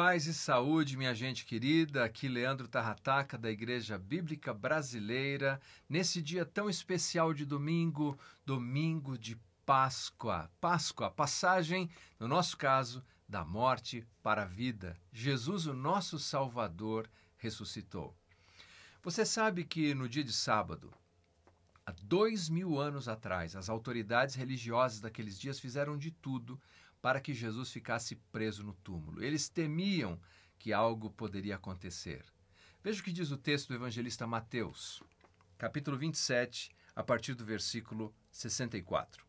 Paz e saúde, minha gente querida. Aqui Leandro Tarrataca da Igreja Bíblica Brasileira, nesse dia tão especial de domingo, domingo de Páscoa. Páscoa, passagem, no nosso caso, da morte para a vida. Jesus, o nosso Salvador, ressuscitou. Você sabe que no dia de sábado, há dois mil anos atrás, as autoridades religiosas daqueles dias fizeram de tudo para que Jesus ficasse preso no túmulo. Eles temiam que algo poderia acontecer. Veja o que diz o texto do evangelista Mateus, capítulo 27, a partir do versículo 64.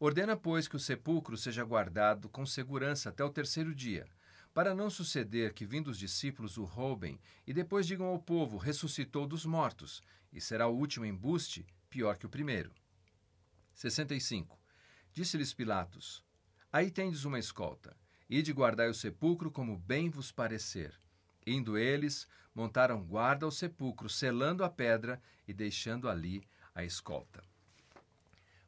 Ordena, pois, que o sepulcro seja guardado com segurança até o terceiro dia, para não suceder que, vindo os discípulos, o roubem e depois digam ao povo: ressuscitou dos mortos, e será o último embuste pior que o primeiro. 65. Disse-lhes Pilatos: Aí tendes uma escolta. Ide guardai o sepulcro como bem vos parecer. Indo eles, montaram guarda ao sepulcro, selando a pedra e deixando ali a escolta.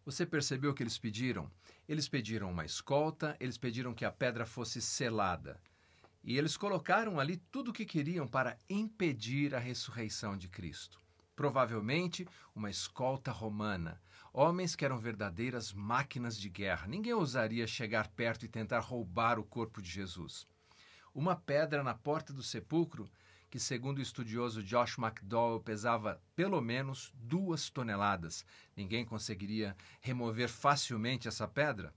Você percebeu o que eles pediram? Eles pediram uma escolta, eles pediram que a pedra fosse selada. E eles colocaram ali tudo o que queriam para impedir a ressurreição de Cristo. Provavelmente uma escolta romana, Homens que eram verdadeiras máquinas de guerra. Ninguém ousaria chegar perto e tentar roubar o corpo de Jesus. Uma pedra na porta do sepulcro, que, segundo o estudioso Josh McDowell, pesava pelo menos duas toneladas. Ninguém conseguiria remover facilmente essa pedra?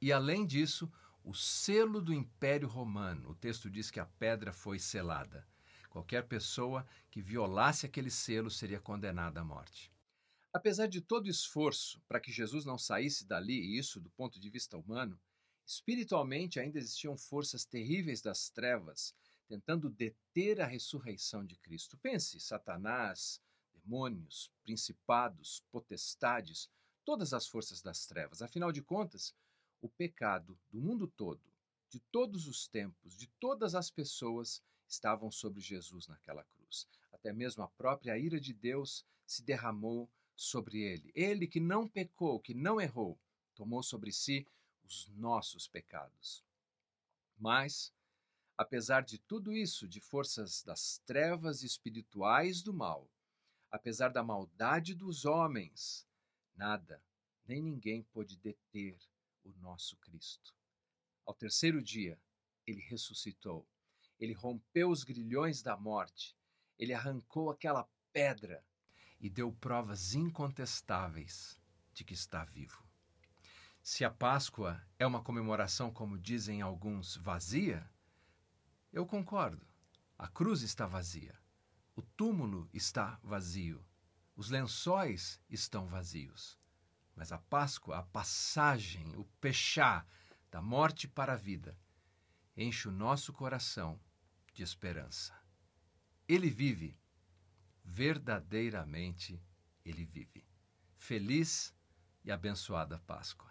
E além disso, o selo do Império Romano. O texto diz que a pedra foi selada. Qualquer pessoa que violasse aquele selo seria condenada à morte. Apesar de todo o esforço para que Jesus não saísse dali, e isso do ponto de vista humano, espiritualmente ainda existiam forças terríveis das trevas tentando deter a ressurreição de Cristo. Pense: Satanás, demônios, principados, potestades, todas as forças das trevas. Afinal de contas, o pecado do mundo todo, de todos os tempos, de todas as pessoas, estavam sobre Jesus naquela cruz. Até mesmo a própria ira de Deus se derramou sobre ele. Ele que não pecou, que não errou, tomou sobre si os nossos pecados. Mas, apesar de tudo isso, de forças das trevas espirituais do mal, apesar da maldade dos homens, nada, nem ninguém pôde deter o nosso Cristo. Ao terceiro dia, ele ressuscitou. Ele rompeu os grilhões da morte. Ele arrancou aquela pedra e deu provas incontestáveis de que está vivo. Se a Páscoa é uma comemoração, como dizem alguns, vazia, eu concordo. A cruz está vazia. O túmulo está vazio. Os lençóis estão vazios. Mas a Páscoa, a passagem, o pechá da morte para a vida, enche o nosso coração de esperança. Ele vive verdadeiramente ele vive. Feliz e abençoada Páscoa.